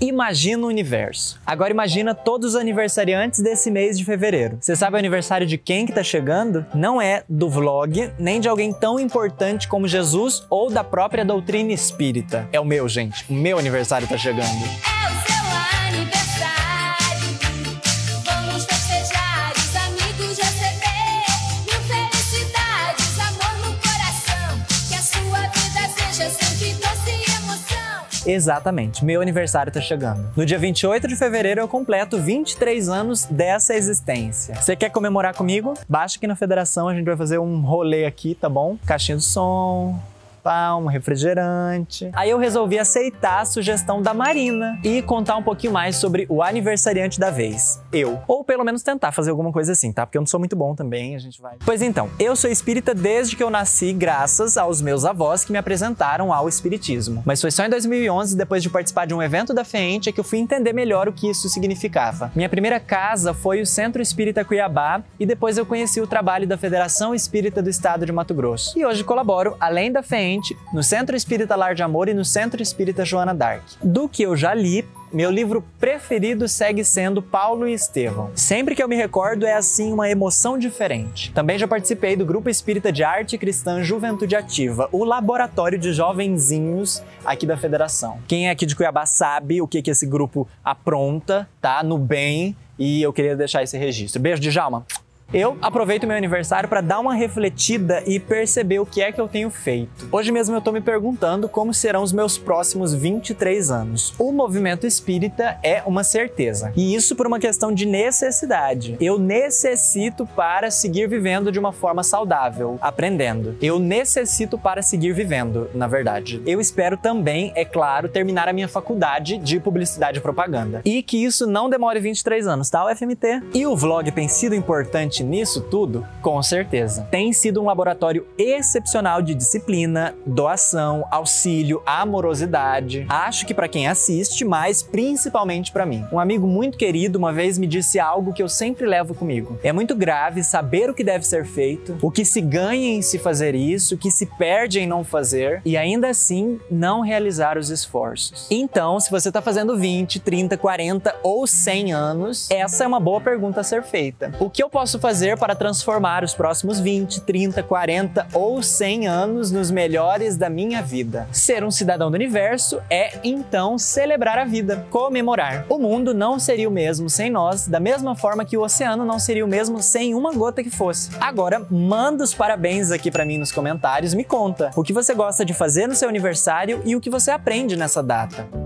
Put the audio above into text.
Imagina o universo. Agora imagina todos os aniversariantes desse mês de fevereiro. Você sabe o aniversário de quem que tá chegando? Não é do vlog, nem de alguém tão importante como Jesus ou da própria doutrina espírita. É o meu, gente. O meu aniversário tá chegando. É o seu aniversário. Exatamente, meu aniversário tá chegando. No dia 28 de fevereiro eu completo 23 anos dessa existência. Você quer comemorar comigo? Baixa aqui na federação, a gente vai fazer um rolê aqui, tá bom? Caixinha de som, um refrigerante. Aí eu resolvi aceitar a sugestão da Marina e contar um pouquinho mais sobre o aniversariante da vez, eu. Ou pelo menos tentar fazer alguma coisa assim, tá? Porque eu não sou muito bom também, a gente vai. Pois então, eu sou espírita desde que eu nasci, graças aos meus avós que me apresentaram ao espiritismo. Mas foi só em 2011, depois de participar de um evento da FEENTE, que eu fui entender melhor o que isso significava. Minha primeira casa foi o Centro Espírita Cuiabá e depois eu conheci o trabalho da Federação Espírita do Estado de Mato Grosso. E hoje colaboro, além da No Centro Espírita Lar de Amor e no Centro Espírita Joana Dark. Do que eu já li, meu livro preferido segue sendo Paulo e Estevão. Sempre que eu me recordo é assim uma emoção diferente. Também já participei do Grupo Espírita de Arte Cristã Juventude Ativa, o laboratório de jovenzinhos aqui da Federação. Quem é aqui de Cuiabá sabe o que, que esse grupo apronta, tá? No bem, e eu queria deixar esse registro. Beijo, Djalma. Eu aproveito meu aniversário para dar uma refletida e perceber o que é que eu tenho feito. Hoje mesmo eu tô me perguntando como serão os meus próximos 23 anos. O movimento espírita é uma certeza. E isso por uma questão de necessidade. Eu necessito para seguir vivendo de uma forma saudável, aprendendo. Eu necessito para seguir vivendo, na verdade. Eu espero também, é claro, terminar a minha faculdade de publicidade e propaganda. E que isso não demore 23 anos, tá, UFMT? E o vlog tem sido importante nisso tudo? Com certeza. Tem sido um laboratório excepcional de disciplina, doação, auxílio, amorosidade. Acho que para quem assiste, mas principalmente para mim. Um amigo muito querido uma vez me disse algo que eu sempre levo comigo. É muito grave saber o que deve ser feito, o que se ganha em se fazer isso, o que se perde em não fazer e ainda assim não realizar os esforços. Então, se você está fazendo 20, 30, 40 ou 100 anos, essa é uma boa pergunta a ser feita. O que eu posso fazer para transformar os próximos 20, 30, 40 ou 100 anos nos melhores da minha vida? Ser um cidadão do universo é então celebrar a vida, comemorar. O mundo não seria o mesmo sem nós, da mesma forma que o oceano não seria o mesmo sem uma gota que fosse. Agora, manda os parabéns aqui para mim nos comentários, me conta o que você gosta de fazer no seu aniversário e o que você aprende nessa data.